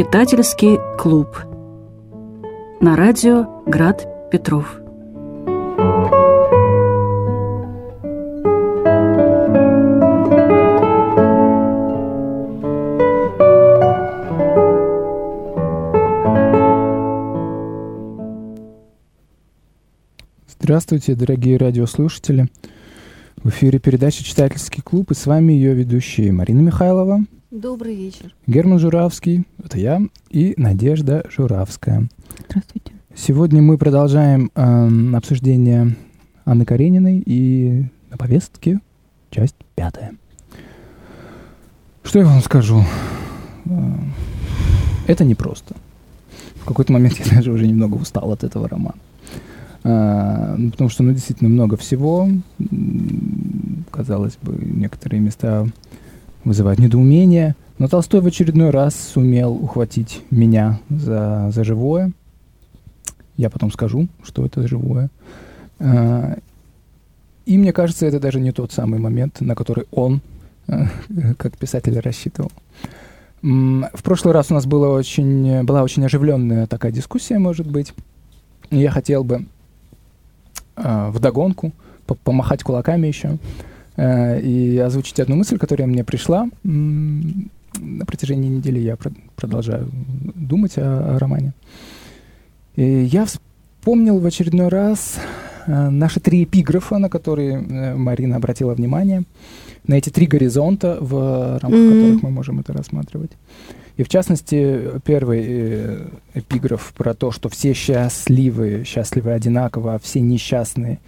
Читательский клуб. На радио Град Петров. Здравствуйте, дорогие радиослушатели. В эфире передача «Читательский клуб» и с вами ее ведущие Марина Михайлова. Добрый вечер. Герман Журавский, это я, и Надежда Журавская. Здравствуйте. Сегодня мы продолжаем э, обсуждение Анны Карениной и на повестке часть пятая. Что я вам скажу? Э, это непросто. В какой-то момент я даже уже немного устал от этого романа. А, ну, потому что, ну, действительно, много всего. Казалось бы, некоторые места вызывают недоумение. Но Толстой в очередной раз сумел ухватить меня за, за живое. Я потом скажу, что это живое. А, и мне кажется, это даже не тот самый момент, на который он, как писатель, рассчитывал. В прошлый раз у нас было очень, была очень оживленная такая дискуссия, может быть. Я хотел бы э, вдогонку, помахать кулаками еще э, и озвучить одну мысль, которая мне пришла. На протяжении недели я про продолжаю думать о, о романе. И я вспомнил в очередной раз э, наши три эпиграфа, на которые э, Марина обратила внимание, на эти три горизонта, в рамках mm -hmm. которых мы можем это рассматривать. И в частности, первый э, эпиграф про то, что все счастливы, счастливы одинаково, а все несчастные,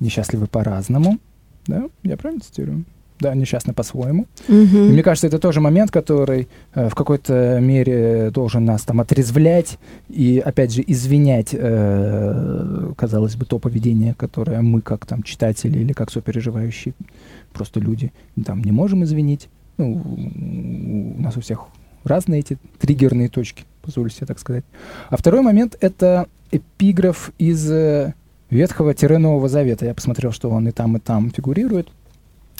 несчастливы по-разному. Да, я правильно цитирую? Да, несчастны по-своему. Mm-hmm. И мне кажется, это тоже момент, который э, в какой-то мере должен нас там отрезвлять и, опять же, извинять, э, казалось бы, то поведение, которое мы, как там читатели или как сопереживающие просто люди, там не можем извинить. Ну, у нас у всех разные эти триггерные точки, позволю себе так сказать. А второй момент — это эпиграф из э, Ветхого-Нового Завета. Я посмотрел, что он и там, и там фигурирует.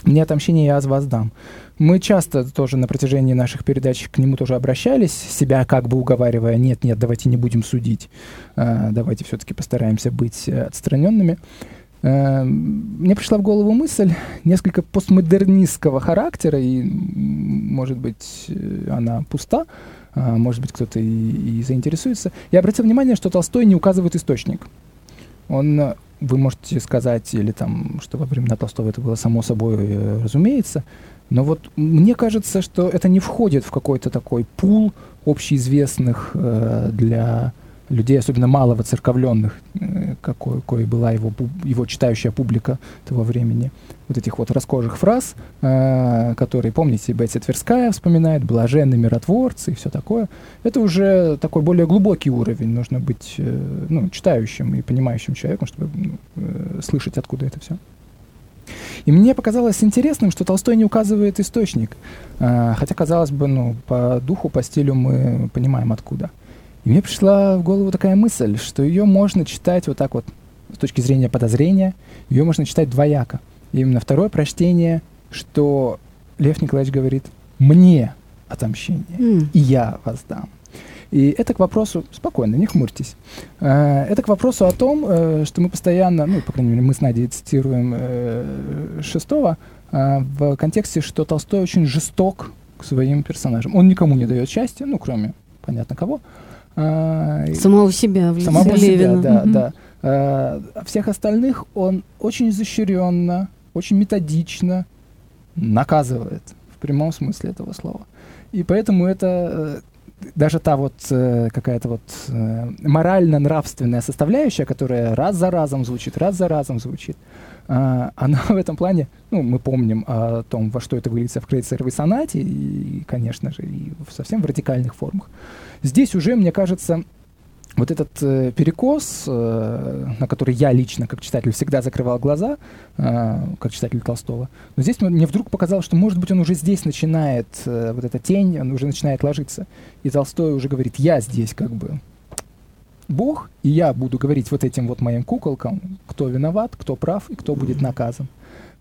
«Мне отомщение я дам». Мы часто тоже на протяжении наших передач к нему тоже обращались, себя как бы уговаривая, нет, нет, давайте не будем судить, э, давайте все-таки постараемся быть э, отстраненными. Эм, мне пришла в голову мысль несколько постмодернистского характера, и, может быть, э, она пуста, а, может быть, кто-то и, и заинтересуется. Я обратил внимание, что Толстой не указывает источник. Он, э, вы можете сказать, или там, что во времена Толстого это было само собой э, разумеется, но вот мне кажется, что это не входит в какой-то такой пул общеизвестных э, для людей, особенно малого церковленных, э, какой, какой была его, его читающая публика того времени, вот этих вот раскожих фраз, э, которые, помните, Бетти Тверская вспоминает, блаженные миротворцы и все такое. Это уже такой более глубокий уровень. Нужно быть э, ну, читающим и понимающим человеком, чтобы ну, слышать, откуда это все. И мне показалось интересным, что Толстой не указывает источник, хотя, казалось бы, ну, по духу, по стилю мы понимаем, откуда. И мне пришла в голову такая мысль, что ее можно читать вот так вот с точки зрения подозрения, ее можно читать двояко. И именно второе прочтение, что Лев Николаевич говорит «мне отомщение, mm. и я воздам». И это к вопросу, спокойно, не хмурьтесь, э, это к вопросу о том, э, что мы постоянно, ну, по крайней мере, мы с Надей цитируем э, Шестого, в контексте, что Толстой очень жесток к своим персонажам. Он никому не дает счастья, ну, кроме, понятно, кого, самого себя, в самого себя, да, угу. да. А, всех остальных он очень изощренно, очень методично наказывает в прямом смысле этого слова. И поэтому это э, даже та вот э, какая-то вот э, морально-нравственная составляющая, которая раз за разом звучит, раз за разом звучит, а, она в этом плане, ну, мы помним о том, во что это выльется в крейцеровой сонате, и, конечно же, и в совсем в радикальных формах. Здесь уже, мне кажется, вот этот э, перекос, э, на который я лично, как читатель, всегда закрывал глаза, э, как читатель Толстого, но здесь мне вдруг показалось, что, может быть, он уже здесь начинает, э, вот эта тень, он уже начинает ложиться. И Толстой уже говорит, я здесь как бы Бог, и я буду говорить вот этим вот моим куколкам, кто виноват, кто прав и кто будет наказан.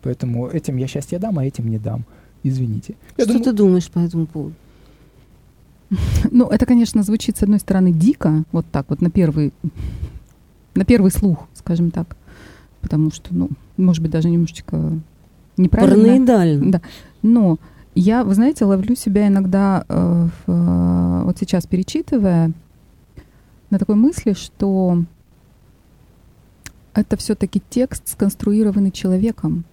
Поэтому этим я счастье дам, а этим не дам. Извините. Я Что думаю, ты думаешь по этому поводу? Ну, это, конечно, звучит, с одной стороны, дико, вот так вот, на первый, на первый слух, скажем так. Потому что, ну, может быть, даже немножечко неправильно. Параноидально. Да. Но я, вы знаете, ловлю себя иногда, э, в, э, вот сейчас перечитывая, на такой мысли, что это все-таки текст, сконструированный человеком.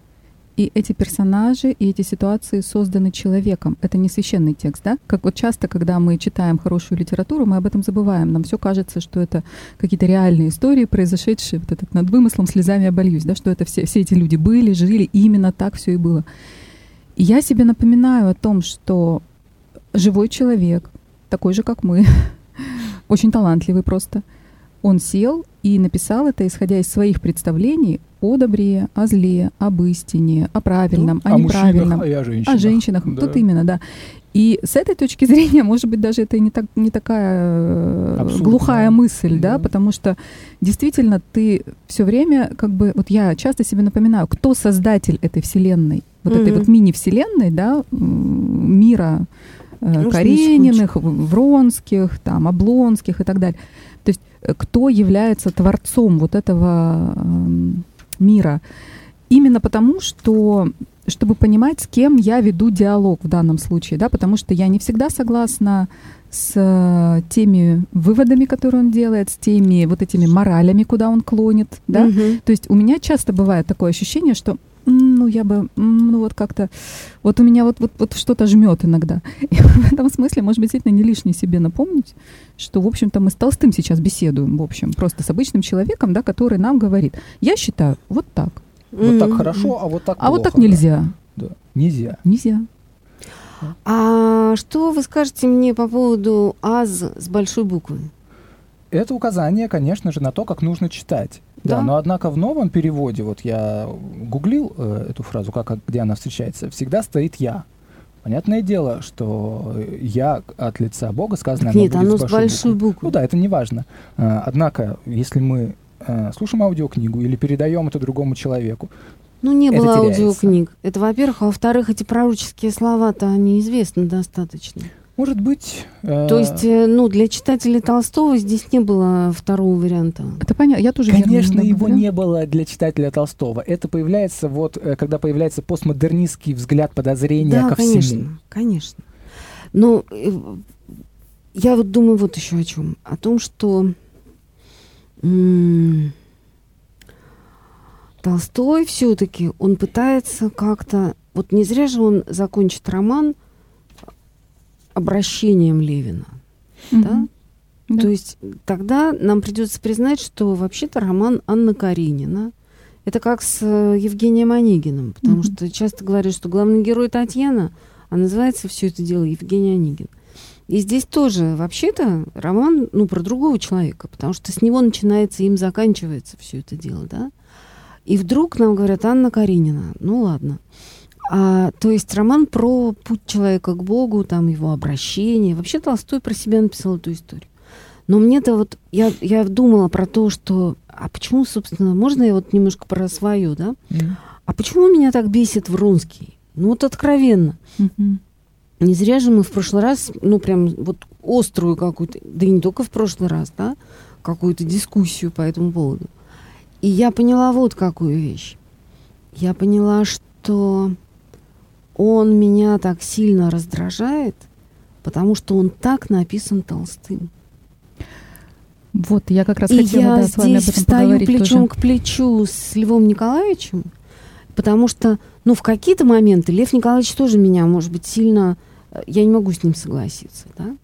И эти персонажи и эти ситуации созданы человеком. Это не священный текст, да? Как вот часто, когда мы читаем хорошую литературу, мы об этом забываем. Нам все кажется, что это какие-то реальные истории, произошедшие вот этот над вымыслом слезами обольюсь, да, что это все, все эти люди были, жили, и именно так все и было. И я себе напоминаю о том, что живой человек, такой же, как мы, очень талантливый просто, он сел и написал это, исходя из своих представлений о добре, о зле, об истине, о правильном, ну, о, о неправильном, мужчинах, о женщинах. О женщинах. Да. Тут именно, да. И с этой точки зрения, может быть, даже это не, так, не такая э, Абсолютно. глухая мысль, да. да, потому что действительно ты все время, как бы, вот я часто себе напоминаю, кто создатель этой вселенной, вот mm-hmm. этой вот мини-вселенной, да, мира ну, Карениных, Вронских, там, Облонских и так далее. То есть э, кто является творцом вот этого э, мира? Именно потому, что чтобы понимать, с кем я веду диалог в данном случае, да, потому что я не всегда согласна с э, теми выводами, которые он делает, с теми вот этими моралями, куда он клонит, да. Угу. То есть у меня часто бывает такое ощущение, что ну, я бы, ну, вот как-то, вот у меня вот, вот, вот что-то жмет иногда. И в этом смысле, может быть, действительно не лишнее себе напомнить, что, в общем-то, мы с Толстым сейчас беседуем, в общем, просто с обычным человеком, да, который нам говорит, я считаю, вот так. Вот так хорошо, а вот так А вот так нельзя. Да, нельзя. Нельзя. А что вы скажете мне по поводу «аз» с большой буквы? Это указание, конечно же, на то, как нужно читать. Да, да но однако в новом переводе, вот я гуглил э, эту фразу, как, где она встречается, всегда стоит «я». Понятное дело, что «я» от лица Бога сказано... Нет, оно, оно с большой буквы. буквы. Ну да, это не важно. Э, однако, если мы э, слушаем аудиокнигу или передаем это другому человеку, ну, не было аудиокниг. Это, во-первых. А во-вторых, эти пророческие слова-то, они известны достаточно. Может быть. Э... То есть, э, ну, для читателей Толстого здесь не было второго варианта. Это понятно. Я тоже. Конечно, его не было для читателя Толстого. Это появляется вот, э, когда появляется постмодернистский взгляд подозрения да, ко конечно, всему. конечно. Но э, я вот думаю вот еще о чем. О том, что Толстой все-таки он пытается как-то вот не зря же он закончит роман обращением Левина. Mm-hmm. Да? Да. То есть тогда нам придется признать, что вообще-то роман Анна Каренина. Это как с э, Евгением Онегиным, потому mm-hmm. что часто говорят, что главный герой Татьяна, а называется все это дело Евгений Онегин. И здесь тоже вообще-то роман ну, про другого человека, потому что с него начинается, им заканчивается все это дело, да. И вдруг нам говорят Анна Каренина. Ну ладно. А, то есть роман про путь человека к Богу, там его обращение. Вообще Толстой про себя написал эту историю. Но мне-то вот, я, я думала про то, что, а почему, собственно, можно я вот немножко про свою, да? Mm. А почему меня так бесит Вронский? Ну вот откровенно. Mm-hmm. Не зря же мы в прошлый раз, ну прям вот острую какую-то, да и не только в прошлый раз, да, какую-то дискуссию по этому поводу. И я поняла вот какую вещь. Я поняла, что он меня так сильно раздражает, потому что он так написан Толстым. Вот, я как раз и хотела я да, с вами об этом стою плечом тоже. к плечу с Львом Николаевичем, потому что, ну, в какие-то моменты Лев Николаевич тоже меня, может быть, сильно... Э, я не могу с ним согласиться, да?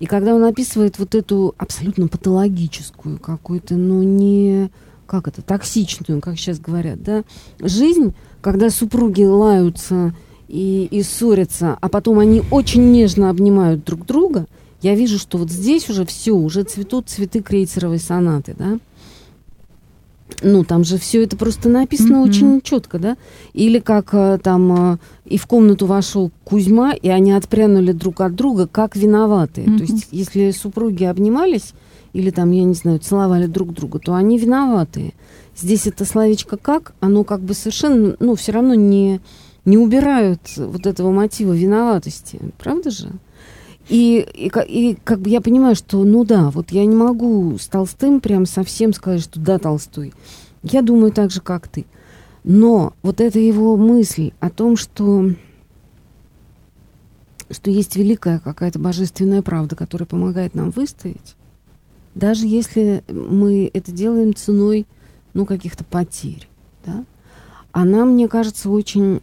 И когда он описывает вот эту абсолютно патологическую какую-то, ну, не... Как это? Токсичную, как сейчас говорят, да? Жизнь, когда супруги лаются и, и ссорятся, а потом они очень нежно обнимают друг друга, я вижу, что вот здесь уже все, уже цветут цветы крейцеровой сонаты, да. Ну, там же все это просто написано mm-hmm. очень четко, да? Или как э, там э, и в комнату вошел Кузьма, и они отпрянули друг от друга, как виноватые. Mm-hmm. То есть, если супруги обнимались или там, я не знаю, целовали друг друга, то они виноватые. Здесь это словечко как, оно как бы совершенно, ну, все равно не, не убирают вот этого мотива виноватости, правда же? И, и, и как бы я понимаю, что, ну да, вот я не могу с Толстым прям совсем сказать, что да, Толстой. Я думаю так же, как ты. Но вот эта его мысль о том, что, что есть великая какая-то божественная правда, которая помогает нам выстоять, даже если мы это делаем ценой ну, каких-то потерь, да, она, мне кажется, очень,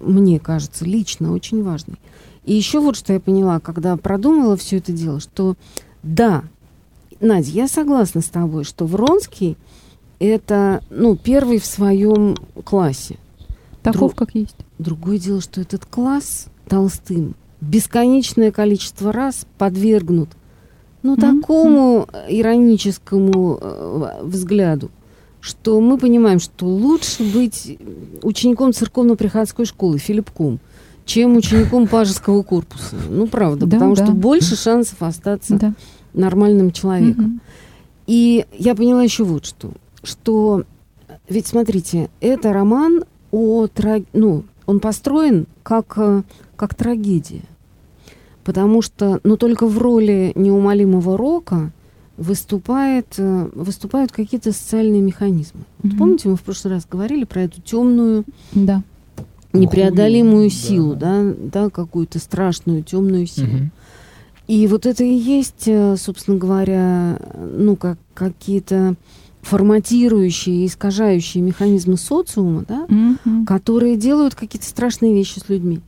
мне кажется, лично очень важной. И еще вот что я поняла, когда продумала все это дело, что да, Надя, я согласна с тобой, что Вронский это, ну, первый в своем классе. Таков, Друг, как есть. Другое дело, что этот класс Толстым бесконечное количество раз подвергнут, ну, mm-hmm. такому ироническому э, взгляду, что мы понимаем, что лучше быть учеником церковно-приходской школы, Филиппком, чем учеником пажеского корпуса. Ну, правда, да, потому да. что больше шансов остаться да. нормальным человеком. Угу. И я поняла еще вот что. Что, ведь смотрите, это роман о... Ну, он построен как, э, как трагедия. Потому что, ну, только в роли неумолимого рока выступает, э, выступают какие-то социальные механизмы. Mm-hmm. Вот помните, мы в прошлый раз говорили про эту темную, да. непреодолимую Уху, силу, да, да, да какую-то страшную темную силу. Mm-hmm. И вот это и есть, э, собственно говоря, ну, как какие-то форматирующие, искажающие механизмы социума, да, mm-hmm. которые делают какие-то страшные вещи с людьми.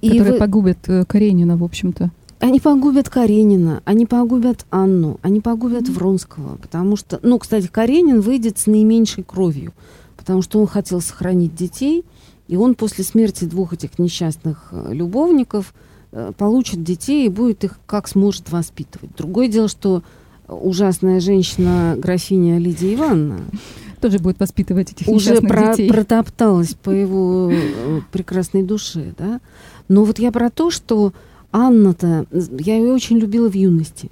Которые вы... погубят э, Каренина, в общем-то. Они погубят Каренина, они погубят Анну, они погубят mm-hmm. Вронского, потому что, ну, кстати, Каренин выйдет с наименьшей кровью, потому что он хотел сохранить детей, и он после смерти двух этих несчастных э, любовников э, получит детей и будет их как сможет воспитывать. Другое дело, что ужасная женщина, графиня Лидия Ивановна, тоже будет воспитывать этих уже про- детей. протопталась по его э, прекрасной душе, да. Но вот я про то, что Анна-то, я ее очень любила в юности.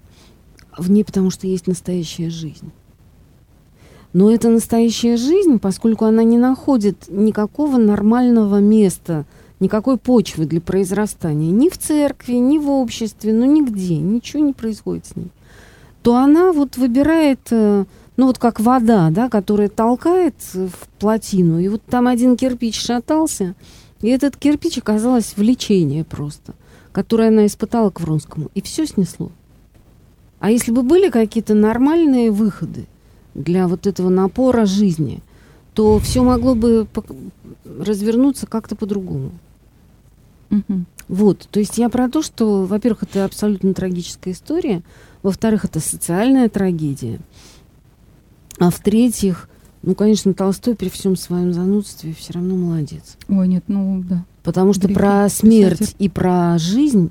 В ней потому что есть настоящая жизнь. Но эта настоящая жизнь, поскольку она не находит никакого нормального места, никакой почвы для произрастания, ни в церкви, ни в обществе, ну нигде, ничего не происходит с ней, то она вот выбирает, э, ну вот как вода, да, которая толкает в плотину, и вот там один кирпич шатался, и этот кирпич оказалось влечение просто которое она испытала к Вронскому, и все снесло. А если бы были какие-то нормальные выходы для вот этого напора жизни, то все могло бы развернуться как-то по-другому. Угу. Вот, то есть я про то, что, во-первых, это абсолютно трагическая история, во-вторых, это социальная трагедия, а в-третьих, ну, конечно, Толстой при всем своем занудстве все равно молодец. Ой, нет, ну да. Потому что про смерть писатель. и про жизнь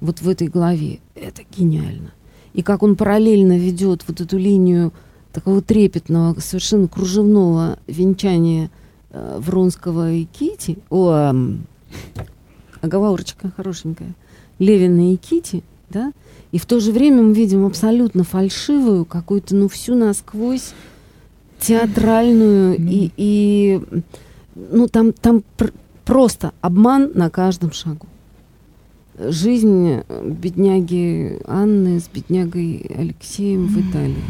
вот в этой главе это гениально. И как он параллельно ведет вот эту линию такого трепетного, совершенно кружевного венчания э, Вронского и Кити, о, э, оговорочка хорошенькая, Левина и Кити, да, и в то же время мы видим абсолютно фальшивую, какую-то, ну, всю насквозь театральную и, и ну, там, там Просто обман на каждом шагу. Жизнь бедняги Анны с беднягой Алексеем в Италии.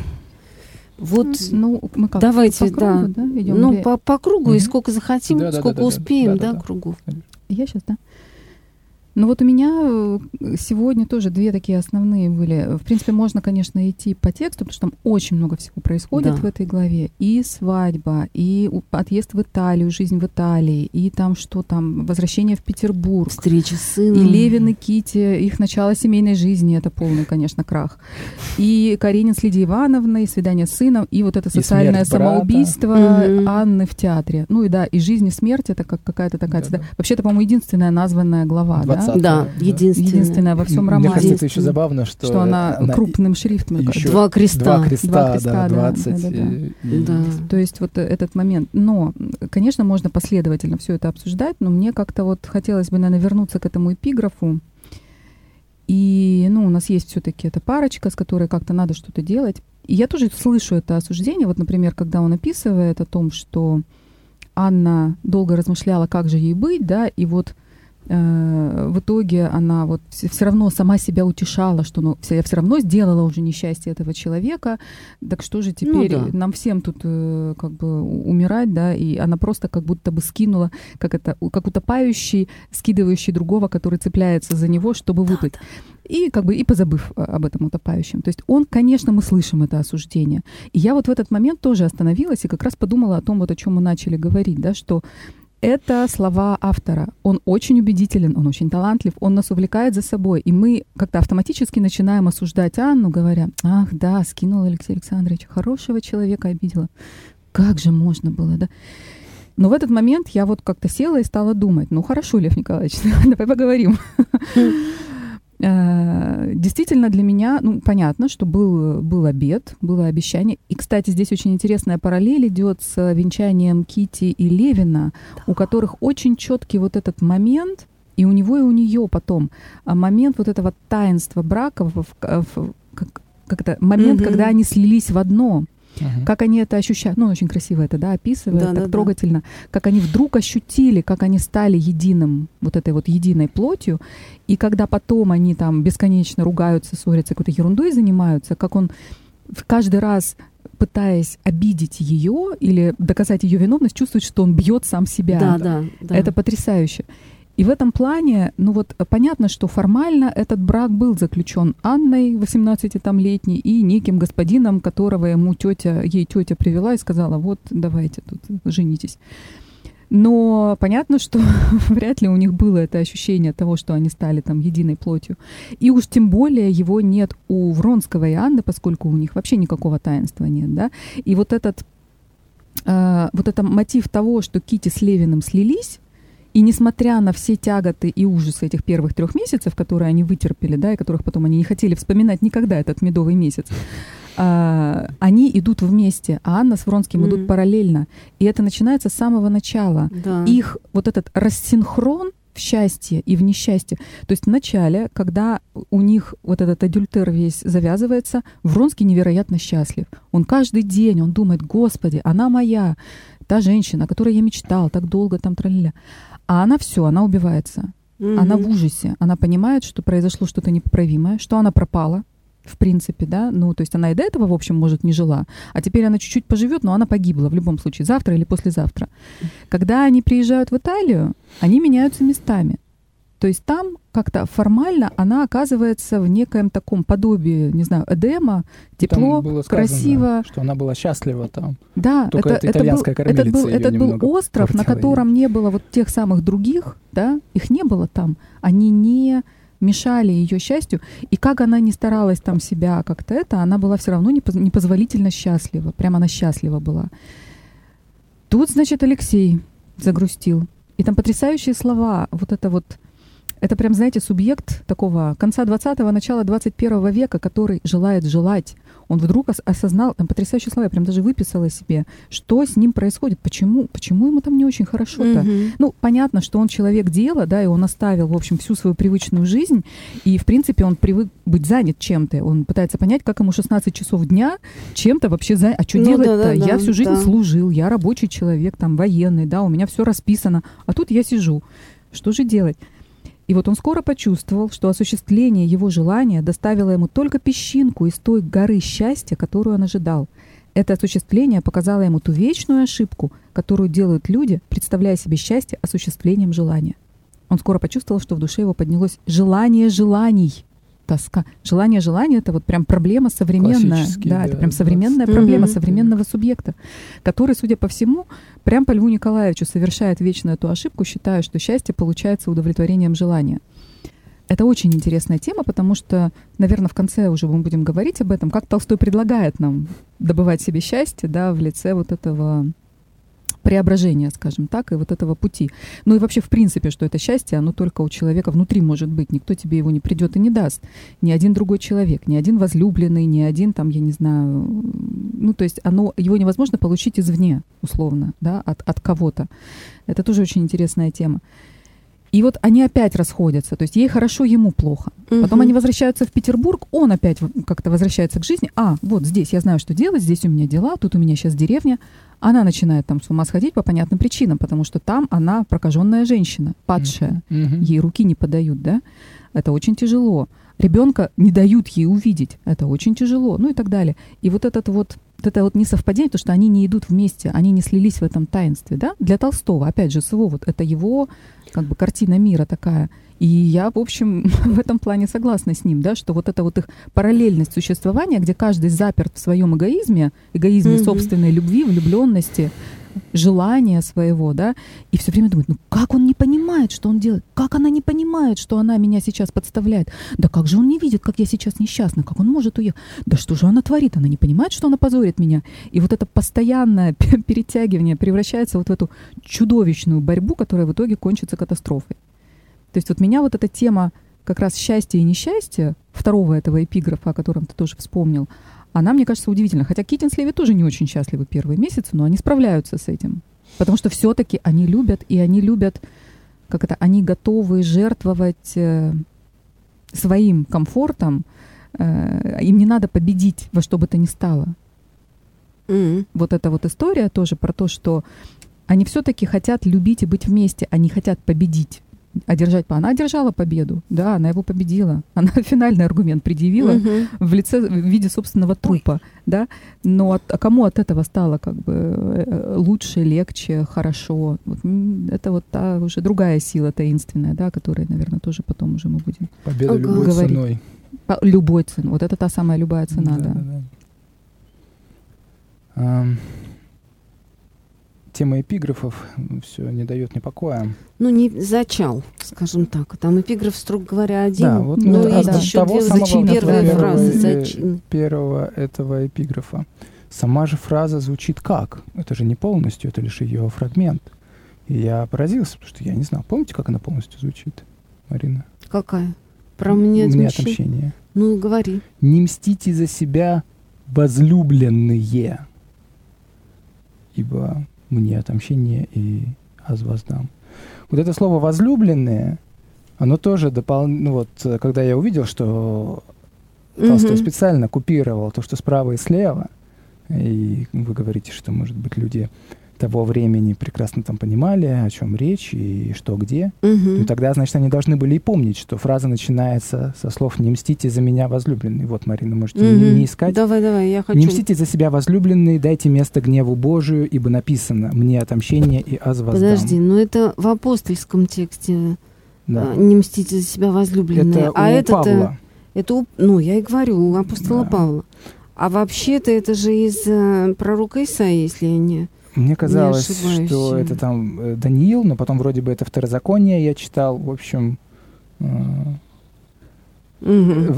Вот, ну, мы как, давайте, по кругу, да, да идем ну, ли... по, по кругу, mm-hmm. и сколько захотим, да, сколько да, да, успеем, да, да, да, да кругов. Я сейчас, да. Ну вот у меня э, сегодня тоже две такие основные были. В принципе, можно, конечно, идти по тексту, потому что там очень много всего происходит да. в этой главе. И свадьба, и отъезд в Италию, жизнь в Италии, и там что там, возвращение в Петербург. Встреча с сыном. И Левин и Кити, их начало семейной жизни, это полный, конечно, крах. И Каренин с Лидией Ивановной, свидание с сыном, и вот это социальное самоубийство угу. Анны в театре. Ну и да, и жизнь и смерть, это как какая-то такая... Да, да. Вообще, это, по-моему, единственная названная глава, да? Да, единственная. Единственная во всем романе. Мне кажется, это еще забавно, что... Что она, она крупным шрифтом. Еще два креста. Два креста, два креста да, 20. Да, да, да, и... да. То есть вот этот момент. Но, конечно, можно последовательно все это обсуждать, но мне как-то вот хотелось бы, наверное, вернуться к этому эпиграфу. И, ну, у нас есть все-таки эта парочка, с которой как-то надо что-то делать. И я тоже слышу это осуждение. Вот, например, когда он описывает о том, что Анна долго размышляла, как же ей быть, да, и вот в итоге она вот все равно сама себя утешала, что ну, я все равно сделала уже несчастье этого человека, так что же ну теперь ну, да. нам всем тут э, как бы умирать, да, и она просто как будто бы скинула, как это, как утопающий, скидывающий другого, который цепляется за него, чтобы выплыть. Да, да. И как бы и позабыв об этом утопающем. То есть он, конечно, мы слышим это осуждение. И я вот в этот момент тоже остановилась и как раз подумала о том, вот о чем мы начали говорить, да, что это слова автора. Он очень убедителен, он очень талантлив, он нас увлекает за собой. И мы как-то автоматически начинаем осуждать Анну, говоря, ах, да, скинула Алексей Александрович, хорошего человека обидела. Как же можно было, да? Но в этот момент я вот как-то села и стала думать, ну хорошо, Лев Николаевич, давай поговорим. Э, действительно для меня, ну, понятно, что был, был обед, было обещание. И, кстати, здесь очень интересная параллель идет с венчанием Кити и Левина, да. у которых очень четкий вот этот момент, и у него, и у нее потом а, момент вот этого таинства брака, в, в, в, как, как это, момент, mm-hmm. когда они слились в одно. Uh-huh. Как они это ощущают. Ну, очень красиво это, да, описывает, да, так да, трогательно. Да. Как они вдруг ощутили, как они стали единым, вот этой вот единой плотью. И когда потом они там бесконечно ругаются, ссорятся, какой-то ерундой занимаются, как он каждый раз пытаясь обидеть ее или доказать ее виновность, чувствует, что он бьет сам себя. Да, да, да. Это потрясающе. И в этом плане, ну вот понятно, что формально этот брак был заключен Анной, 18-летней, и неким господином, которого ему тетя, ей тетя привела и сказала, вот давайте тут женитесь. Но понятно, что вряд ли у них было это ощущение того, что они стали там единой плотью. И уж тем более его нет у Вронского и Анны, поскольку у них вообще никакого таинства нет, да. И вот этот э, вот это мотив того, что Кити с Левиным слились, и несмотря на все тяготы и ужасы этих первых трех месяцев, которые они вытерпели, да, и которых потом они не хотели вспоминать никогда этот медовый месяц, а, они идут вместе, а Анна с Вронским mm-hmm. идут параллельно. И это начинается с самого начала. Да. Их вот этот рассинхрон в счастье и в несчастье. То есть в начале, когда у них вот этот адюльтер весь завязывается, Вронский невероятно счастлив. Он каждый день, он думает, господи, она моя, та женщина, о которой я мечтал так долго там тролля. А она все, она убивается. Mm-hmm. Она в ужасе. Она понимает, что произошло что-то непоправимое, что она пропала, в принципе, да. Ну, то есть она и до этого, в общем, может, не жила. А теперь она чуть-чуть поживет, но она погибла в любом случае, завтра или послезавтра. Когда они приезжают в Италию, они меняются местами. То есть там как-то формально она оказывается в некоем таком подобии, не знаю, Эдема, тепло, было сказано, красиво. Что она была счастлива там. Да, Только это, это, был, это был, этот был остров, на котором ей. не было вот тех самых других, да, их не было там. Они не мешали ее счастью. И как она не старалась там себя как-то это, она была все равно непозволительно счастлива. Прямо она счастлива была. Тут, значит, Алексей загрустил. И там потрясающие слова. Вот это вот это прям, знаете, субъект такого конца 20-го, начала 21 века, который желает желать. Он вдруг ос- осознал, там потрясающие слова, я прям даже выписала себе, что с ним происходит, почему, почему ему там не очень хорошо-то. Mm-hmm. Ну, понятно, что он человек дела, да, и он оставил, в общем, всю свою привычную жизнь, и, в принципе, он привык быть занят чем-то. Он пытается понять, как ему 16 часов дня чем-то вообще занят. А что ну, делать-то? Да, да, я всю жизнь да. служил, я рабочий человек, там, военный, да, у меня все расписано, а тут я сижу. Что же делать? И вот он скоро почувствовал, что осуществление его желания доставило ему только песчинку из той горы счастья, которую он ожидал. Это осуществление показало ему ту вечную ошибку, которую делают люди, представляя себе счастье осуществлением желания. Он скоро почувствовал, что в душе его поднялось желание желаний, тоска. Желание желания это вот прям проблема современная. Да, да, это прям современная да. проблема mm-hmm. современного субъекта, который, судя по всему, прям по Льву Николаевичу совершает вечно эту ошибку, считая, что счастье получается удовлетворением желания. Это очень интересная тема, потому что, наверное, в конце уже мы будем говорить об этом, как Толстой предлагает нам добывать себе счастье, да, в лице вот этого преображения, скажем так, и вот этого пути. Ну и вообще, в принципе, что это счастье, оно только у человека внутри может быть. Никто тебе его не придет и не даст. Ни один другой человек, ни один возлюбленный, ни один там, я не знаю, ну то есть оно, его невозможно получить извне, условно, да, от, от кого-то. Это тоже очень интересная тема. И вот они опять расходятся, то есть ей хорошо, ему плохо. Угу. Потом они возвращаются в Петербург, он опять как-то возвращается к жизни. А, вот здесь я знаю, что делать, здесь у меня дела, тут у меня сейчас деревня. Она начинает там с ума сходить по понятным причинам, потому что там она прокаженная женщина, падшая. Угу. Ей руки не подают, да? Это очень тяжело. Ребенка не дают ей увидеть. Это очень тяжело. Ну и так далее. И вот этот вот вот это вот несовпадение, то, что они не идут вместе, они не слились в этом таинстве, да? Для Толстого, опять же, с его вот это его как бы картина мира такая. И я, в общем, в этом плане согласна с ним, да, что вот эта вот их параллельность существования, где каждый заперт в своем эгоизме, эгоизме mm-hmm. собственной любви, влюбленности, желания своего, да, и все время думает, ну как он не понимает, что он делает, как она не понимает, что она меня сейчас подставляет, да как же он не видит, как я сейчас несчастна, как он может уехать, да что же она творит, она не понимает, что она позорит меня, и вот это постоянное перетягивание превращается вот в эту чудовищную борьбу, которая в итоге кончится катастрофой. То есть вот меня вот эта тема как раз счастья и несчастья, второго этого эпиграфа, о котором ты тоже вспомнил, она, мне кажется, удивительна. Хотя Китин с Леви тоже не очень счастливы первые месяцы, но они справляются с этим. Потому что все-таки они любят, и они любят, как это, они готовы жертвовать э, своим комфортом. Э, им не надо победить во что бы то ни стало. Mm-hmm. Вот эта вот история тоже про то, что они все-таки хотят любить и быть вместе, они хотят победить одержать. Она одержала победу, да, она его победила. Она финальный аргумент предъявила угу. в лице, в виде собственного трупа, Ой. да. Но от, а кому от этого стало как бы э, лучше, легче, хорошо? Вот, это вот та уже другая сила таинственная, да, которая, наверное, тоже потом уже мы будем Победа ага. любой говорить. ценой. По, любой ценой. Вот это та самая любая цена, да. да. да, да. Um тема эпиграфов все не дает мне покоя. Ну, не зачал, скажем так. Там эпиграф, строго говоря, один. Да, вот, но ну, есть да, еще того две самого первые фразы. Зачин. Первого этого эпиграфа. Сама же фраза звучит как? Это же не полностью, это лишь ее фрагмент. И я поразился, потому что я не знал. Помните, как она полностью звучит, Марина? Какая? Про мне отмщение? Мне отмщение. Ну, говори. Не мстите за себя, возлюбленные, ибо мне отомщение и аз воздам. Вот это слово «возлюбленные», оно тоже дополнительно, ну вот, когда я увидел, что Толстой mm-hmm. специально купировал то, что справа и слева, и вы говорите, что, может быть, люди того времени прекрасно там понимали, о чем речь и что где. Угу. И тогда, значит, они должны были и помнить, что фраза начинается со слов «Не мстите за меня, возлюбленный». Вот, Марина, можете угу. не, не искать. Давай, давай, я хочу. «Не мстите за себя, возлюбленный, дайте место гневу Божию, ибо написано «Мне отомщение и аз воздам». Подожди, но это в апостольском тексте да. А, «Не мстите за себя, возлюбленный». Это а это Павла. Это, у, ну, я и говорю, у апостола да. Павла. А вообще-то это же из э, пророка Исаия, если я не мне казалось, что это там э, Даниил, но потом вроде бы это второзаконие я читал. В общем, э, Угу.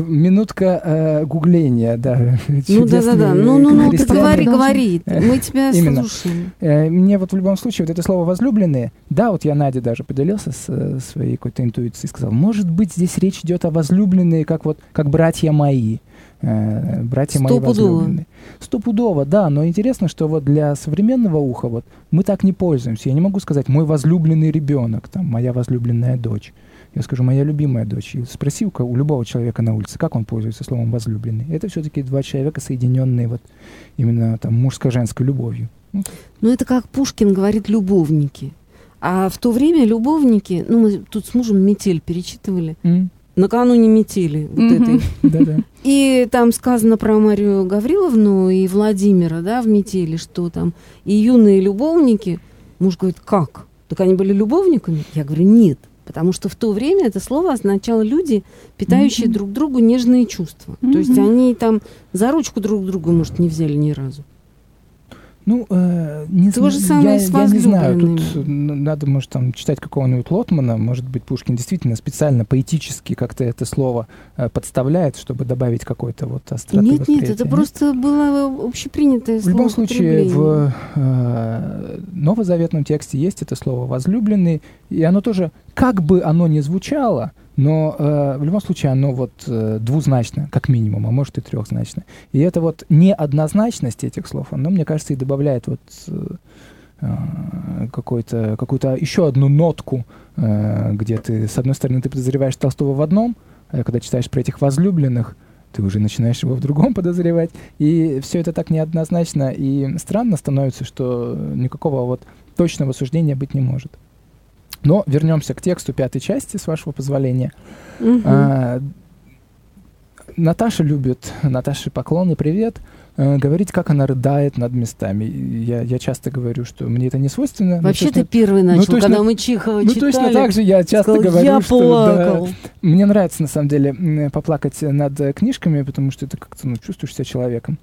Минутка э, гугления, да. Ну да, да, да. Ну, ну, ну, ты говори, говори. Мы тебя Именно. слушаем. Э, мне вот в любом случае вот это слово возлюбленные, да, вот я Надя даже поделился с э, своей какой-то интуицией, сказал, может быть, здесь речь идет о возлюбленные, как вот, как братья мои. Э, братья мои возлюбленные. Стопудово, да, но интересно, что вот для современного уха вот мы так не пользуемся. Я не могу сказать «мой возлюбленный ребенок», там, «моя возлюбленная дочь». Я скажу «моя любимая дочь». И спроси у, у любого человека на улице, как он пользуется словом «возлюбленный». Это все-таки два человека, соединенные вот именно там мужско-женской любовью. Ну, ну, это как Пушкин говорит «любовники». А в то время любовники, ну, мы тут с мужем «Метель» перечитывали, mm накануне метели вот этой. И там сказано про Марию Гавриловну и Владимира, да, в метели, что там и юные любовники. Муж говорит, как? Так они были любовниками? Я говорю, нет. Потому что в то время это слово означало люди, питающие mm-hmm. друг другу нежные чувства. Mm-hmm. То есть они там за ручку друг друга, может, не взяли ни разу. Ну, э, не То же самое я, с я не знаю, тут надо, может, там читать какого-нибудь Лотмана, может быть, Пушкин действительно специально поэтически как-то это слово э, подставляет, чтобы добавить какой-то вот остроты Нет, нет, это просто было общепринятое слово. В любом случае, в э, новозаветном тексте есть это слово «возлюбленный», и оно тоже, как бы оно ни звучало, но э, в любом случае оно вот э, двузначно, как минимум, а может и трехзначно. И это вот неоднозначность этих слов, оно, мне кажется, и добавляет вот э, э какую-то еще одну нотку э, где ты, с одной стороны, ты подозреваешь Толстого в одном, а когда читаешь про этих возлюбленных, ты уже начинаешь его в другом подозревать. И все это так неоднозначно и странно становится, что никакого вот точного суждения быть не может. Но вернемся к тексту пятой части, с вашего позволения. Угу. А, Наташа любит, Наташе поклоны, привет, э, говорить, как она рыдает над местами. Я, я часто говорю, что мне это не свойственно. Вообще ты первый начал, ну, точно, когда мы Чехова ну, читали. Ну точно так же я часто сказал, говорю, я что... Плакал. Да, мне нравится, на самом деле, поплакать над книжками, потому что ты как-то ну, чувствуешь себя человеком.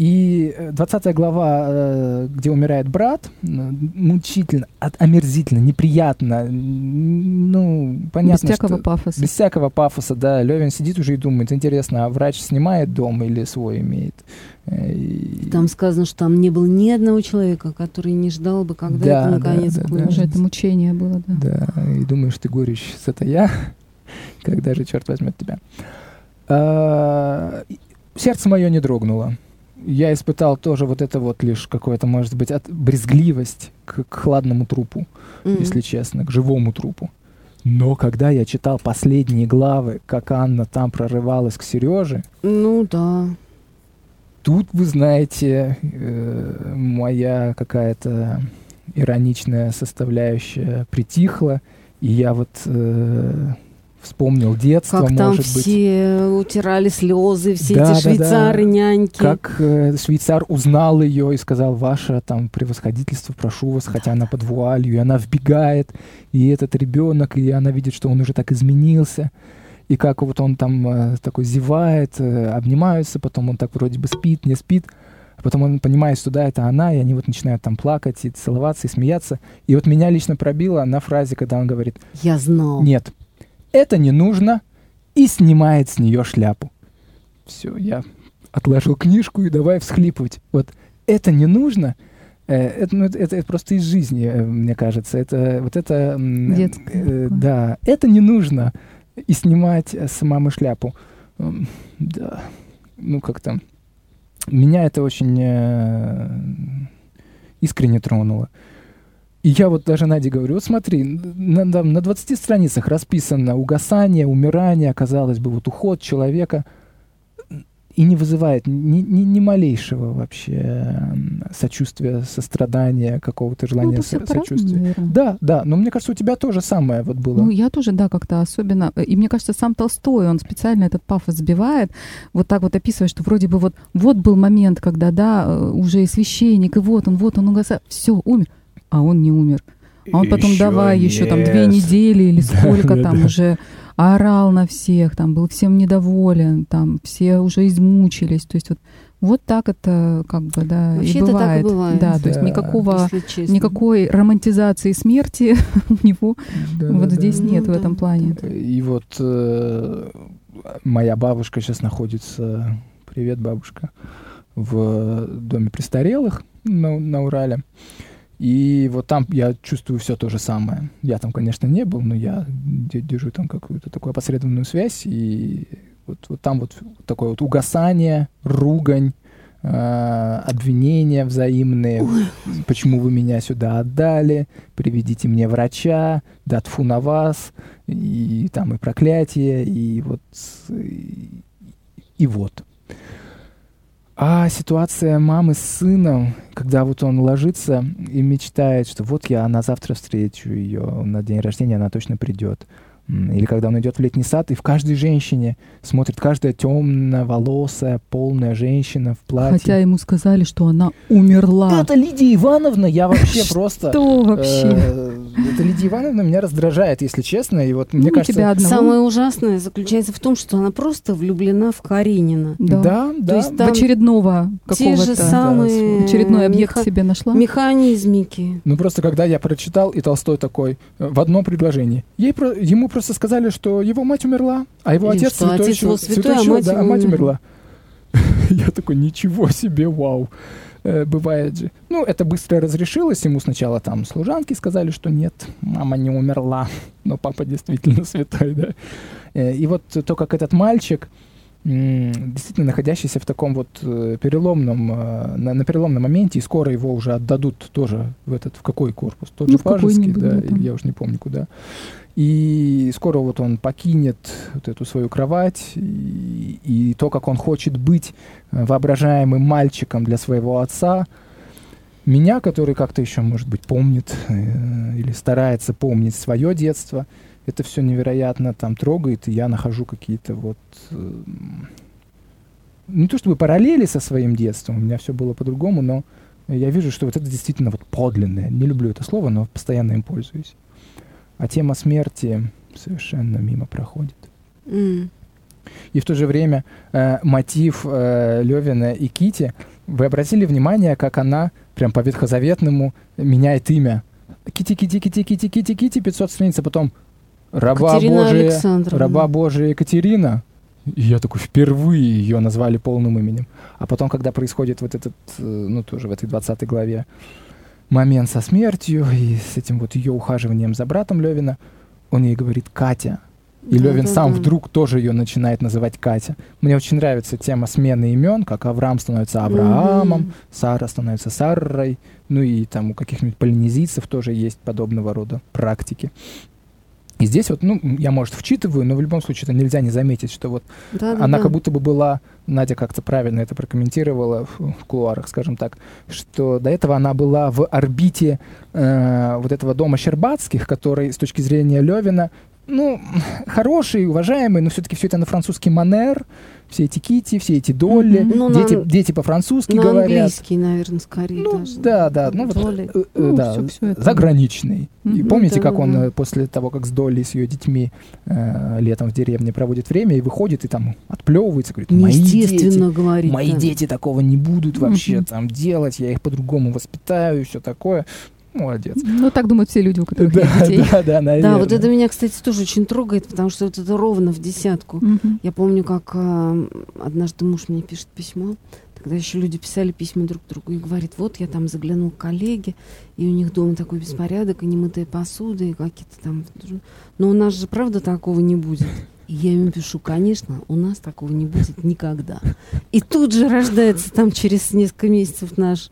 И 20 э, глава, э, где умирает брат, мучительно, омерзительно, неприятно, ну, понятно, Без всякого что, пафоса. Без всякого пафоса, да. Левин сидит уже и думает, интересно, а врач снимает дом или свой имеет? Э, и... Там сказано, что там не было ни одного человека, который не ждал бы, когда да, это наконец да, да, да. это мучение было, да. Да, и думаешь, ты горечь, это я, когда же черт возьмет тебя. А, сердце мое не дрогнуло я испытал тоже вот это вот лишь какое-то, может быть, от, брезгливость к, к хладному трупу, mm-hmm. если честно, к живому трупу. Но когда я читал последние главы, как Анна там прорывалась к Сереже, ну да. Тут, вы знаете, э, моя какая-то ироничная составляющая притихла, и я вот э, вспомнил детство, как может там быть. все утирали слезы, все да, эти швейцары, да. няньки. Как э, швейцар узнал ее и сказал, ваше там превосходительство, прошу вас, хотя она под вуалью, и она вбегает, и этот ребенок, и она видит, что он уже так изменился, и как вот он там э, такой зевает, э, обнимаются, потом он так вроде бы спит, не спит, а потом он понимает, что да, это она, и они вот начинают там плакать и целоваться, и смеяться. И вот меня лично пробило на фразе, когда он говорит... Я знал. Нет, это не нужно, и снимает с нее шляпу. Все, я отложил книжку и давай всхлипывать. Вот это не нужно, э, это, ну, это, это просто из жизни, э, мне кажется. Это вот это... Детское. Э, да, это не нужно, и снимать с мамы шляпу. Да, ну как-то... Меня это очень э, искренне тронуло. И я вот даже Наде говорю, вот смотри, на, на, на 20 страницах расписано угасание, умирание, казалось бы, вот уход человека, и не вызывает ни, ни, ни малейшего вообще сочувствия, сострадания, какого-то желания ну, со, сочувствия. Да, да, но мне кажется, у тебя тоже самое вот было. Ну, я тоже, да, как-то особенно. И мне кажется, сам Толстой, он специально этот пафос сбивает, вот так вот описывая, что вроде бы вот, вот был момент, когда, да, э, уже и священник, и вот он, вот он угасает, все, умер а он не умер. А он потом еще давай нет. еще там две недели или сколько да, там да. уже орал на всех, там был всем недоволен, там все уже измучились. То есть вот, вот так это как бы, да, Вообще и бывает. Так и бывает. Да, да, то есть никакого, никакой романтизации смерти у него да, вот да, здесь да. нет ну, в этом плане. И вот э, моя бабушка сейчас находится, привет, бабушка, в доме престарелых на, на Урале. И вот там я чувствую все то же самое. Я там, конечно, не был, но я держу там какую-то такую опосредованную связь. И вот, вот там вот такое вот угасание, ругань, э, обвинения взаимные. Ой. Почему вы меня сюда отдали? Приведите мне врача, да тфу на вас. И, и там и проклятие, и вот... И, и вот. А ситуация мамы с сыном, когда вот он ложится и мечтает, что вот я на завтра встречу ее, на день рождения она точно придет. Или когда он идет в летний сад, и в каждой женщине смотрит каждая темно-волосая, полная женщина в платье. Хотя ему сказали, что она умерла. Это Лидия Ивановна, я вообще просто... Что вообще? Э, это Лидия Ивановна меня раздражает, если честно. И вот мне ну, кажется... Самое ужасное заключается в том, что она просто влюблена в Каринина. Да, да. да. То есть в очередного какого-то... Те же самые... Очередной объект меха... себе нашла. Механизмики. Ну просто когда я прочитал, и Толстой такой э, в одном предложении. Ей, ему просто просто сказали, что его мать умерла, а его отец что святой, отец его святой, святой а мать, да, а мать умерла. Я такой, ничего себе, вау. Э, бывает же. Ну, это быстро разрешилось. Ему сначала там служанки сказали, что нет, мама не умерла, но папа действительно святой, да. Э, и вот то, как этот мальчик действительно находящийся в таком вот э, переломном, на, на переломном моменте, и скоро его уже отдадут тоже в этот, в какой корпус? Тот ну, же Пажеский, да, да я уже не помню куда. И скоро вот он покинет вот эту свою кровать, и, и то, как он хочет быть воображаемым мальчиком для своего отца, меня, который как-то еще, может быть, помнит э, или старается помнить свое детство, это все невероятно там трогает, и я нахожу какие-то вот э, не то чтобы параллели со своим детством, у меня все было по-другому, но я вижу, что вот это действительно вот подлинное. Не люблю это слово, но постоянно им пользуюсь. А тема смерти совершенно мимо проходит. Mm. И в то же время э, мотив э, Левина и Кити, вы обратили внимание, как она прям по ветхозаветному меняет имя. Кити, Кити, Кити, Кити, Кити, Кити, 500 страниц, а потом раба Катерина Божия, раба Божия Екатерина. И я такой, впервые ее назвали полным именем. А потом, когда происходит вот этот, э, ну, тоже в этой 20 главе, момент со смертью и с этим вот ее ухаживанием за братом Левина, он ей говорит «Катя». И да, Левин да, сам да. вдруг тоже ее начинает называть Катя. Мне очень нравится тема смены имен, как Авраам становится Авраамом, mm-hmm. Сара становится Саррой, ну и там у каких-нибудь полинезийцев тоже есть подобного рода практики. И здесь вот, ну, я, может, вчитываю, но в любом случае это нельзя не заметить, что вот да, она да. как будто бы была, Надя как-то правильно это прокомментировала в, в кулуарах, скажем так, что до этого она была в орбите э, вот этого дома Щербатских, который с точки зрения Левина ну, хороший, уважаемый, но все-таки все это на французский манер, все эти кити, все эти долли, mm-hmm. ну, дети, на, дети по-французски на говорят. английский, наверное, скорее ну, даже. Да, да, ну, вот, э, э, ну, да, все, все это. заграничный. Mm-hmm. И помните, да, как он да. Э, после того, как с Долли, с ее детьми э, летом в деревне проводит время, и выходит, и там отплевывается, говорит, мои дети, говорит, мои да. дети такого не будут вообще mm-hmm. там делать, я их по-другому воспитаю, все такое. Молодец. Ну, так думают все люди, у которых да, есть детей. Да, да, наверное. Да, вот это меня, кстати, тоже очень трогает, потому что вот это ровно в десятку. Угу. Я помню, как э, однажды муж мне пишет письмо, тогда еще люди писали письма друг другу и говорит, вот я там заглянул к коллеге, и у них дома такой беспорядок, и немытая посуда, и какие-то там... Но у нас же, правда, такого не будет. И я ему пишу, конечно, у нас такого не будет никогда. И тут же рождается там через несколько месяцев наш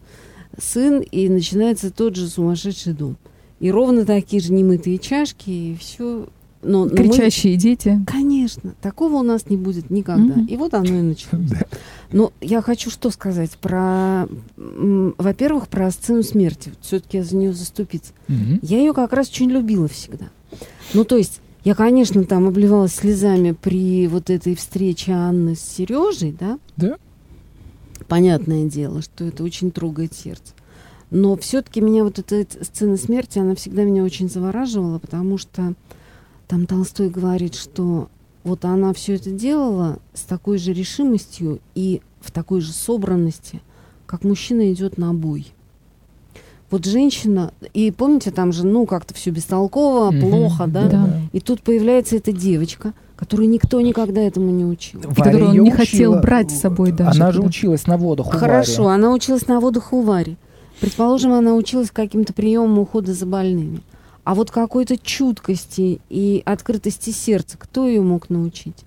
сын, и начинается тот же сумасшедший дом. И ровно такие же немытые чашки, и все. Но, но Кричащие мы... дети. Конечно, такого у нас не будет никогда. Mm-hmm. И вот оно и началось. Но я хочу что сказать про, во-первых, про сцену смерти. Все-таки я за нее заступиться. Mm-hmm. Я ее как раз очень любила всегда. Ну, то есть, я, конечно, там обливалась слезами при вот этой встрече Анны с Сережей, да? Да понятное дело, что это очень трогает сердце. Но все-таки меня вот эта сцена смерти, она всегда меня очень завораживала, потому что там Толстой говорит, что вот она все это делала с такой же решимостью и в такой же собранности, как мужчина идет на бой. Вот женщина, и помните, там же, ну, как-то все бестолково, mm-hmm. плохо, да? да? И тут появляется эта девочка – которую никто никогда этому не учил. И которую он не учила, хотел брать с собой даже. Она же училась на водах у Хорошо, она училась на водах у Вари. Предположим, она училась каким-то приемам ухода за больными. А вот какой-то чуткости и открытости сердца, кто ее мог научить?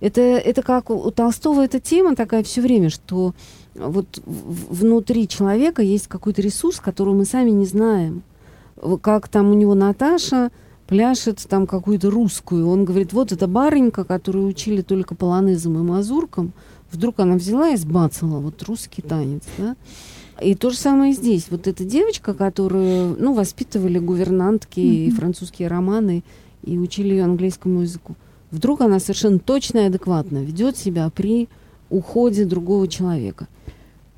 Это, это как у Толстого эта тема такая все время, что вот внутри человека есть какой-то ресурс, который мы сами не знаем. Как там у него Наташа, пляшет там какую-то русскую. Он говорит, вот эта барынька, которую учили только полонезом и мазуркам, вдруг она взяла и сбацала вот русский танец, да. И то же самое здесь. Вот эта девочка, которую, ну, воспитывали гувернантки mm-hmm. и французские романы, и учили ее английскому языку. Вдруг она совершенно точно и адекватно ведет себя при уходе другого человека.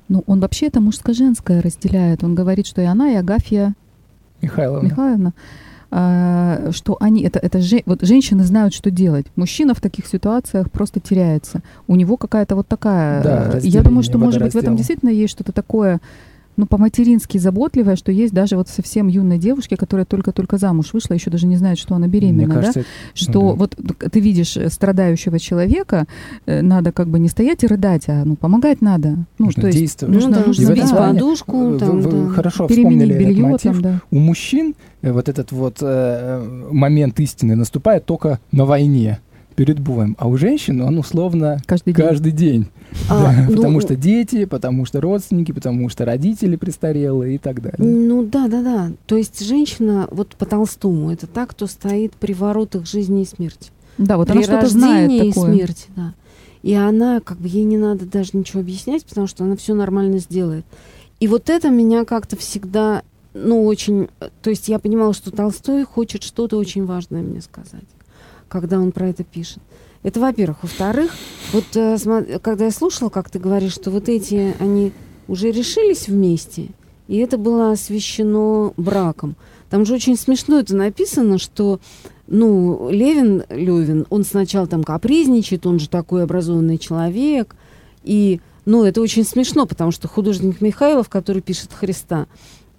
Ну, он вообще это мужско-женское разделяет. Он говорит, что и она, и Агафья Михайловна. Михайловна а, что они, это, это же, вот женщины знают, что делать. Мужчина в таких ситуациях просто теряется. У него какая-то вот такая... Да, я думаю, что, может быть, в этом действительно есть что-то такое ну, по-матерински заботливая, что есть даже вот совсем юной девушке, которая только-только замуж вышла, еще даже не знает, что она беременна, кажется, да? Что да. вот ты видишь страдающего человека, э, надо как бы не стоять и рыдать, а ну помогать надо. Ну, нужно то есть действовать. Нужно, да, нужно сбить подушку, там, вы, вы да. хорошо вспомнили белье, этот мотив. Там, да. У мужчин э, вот этот вот э, момент истины наступает только на войне перед боем. А у женщин он условно каждый день. Каждый день. А, да, ну, потому что дети, потому что родственники, потому что родители престарелые и так далее. Ну да, да, да. То есть женщина, вот по Толстому, это та, кто стоит при воротах жизни и смерти. Да, вот при она что-то знает и такое. смерти, да. И она, как бы, ей не надо даже ничего объяснять, потому что она все нормально сделает. И вот это меня как-то всегда, ну, очень... То есть я понимала, что Толстой хочет что-то очень важное мне сказать, когда он про это пишет. Это, во-первых. Во-вторых, вот э, когда я слушала, как ты говоришь, что вот эти, они уже решились вместе, и это было освещено браком. Там же очень смешно это написано, что ну, Левин, Левин, он сначала там капризничает, он же такой образованный человек, и, ну, это очень смешно, потому что художник Михайлов, который пишет Христа,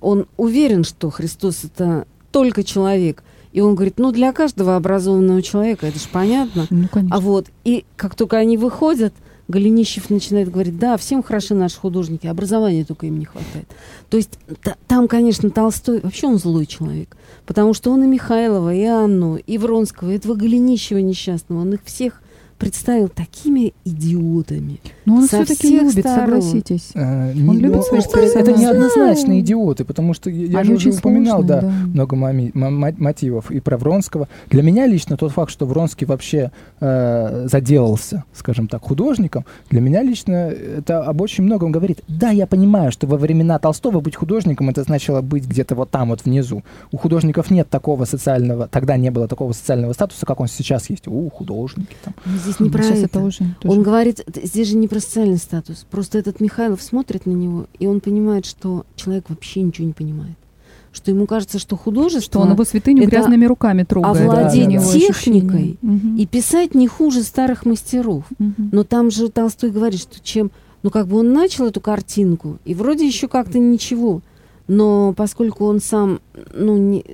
он уверен, что Христос это только человек, и он говорит, ну, для каждого образованного человека, это же понятно. Ну, конечно. А вот, и как только они выходят, Голенищев начинает говорить, да, всем хороши наши художники, образования только им не хватает. То есть там, конечно, Толстой, вообще он злой человек, потому что он и Михайлова, и Анну, и Вронского, и этого Голенищева несчастного, он их всех представил такими идиотами. Но он все-таки любит, сторон. согласитесь. А, он не, любит ну, это, это неоднозначные идиоты, потому что я Они же уже упоминал, сложные, да, да, много мами, мотивов и про Вронского. Для меня лично тот факт, что Вронский вообще э, заделался, скажем так, художником, для меня лично это об очень многом говорит. Да, я понимаю, что во времена Толстого быть художником это значило быть где-то вот там, вот внизу. У художников нет такого социального, тогда не было такого социального статуса, как он сейчас есть. У, художники там. Здесь не про это. это уже, он говорит, здесь же не про социальный статус. Просто этот Михайлов смотрит на него, и он понимает, что человек вообще ничего не понимает. Что ему кажется, что художество... Что он его святыню грязными руками трогает. Овладеть да, да, техникой угу. и писать не хуже старых мастеров. Угу. Но там же Толстой говорит, что чем... Ну, как бы он начал эту картинку, и вроде еще как-то ничего. Но поскольку он сам, ну, не,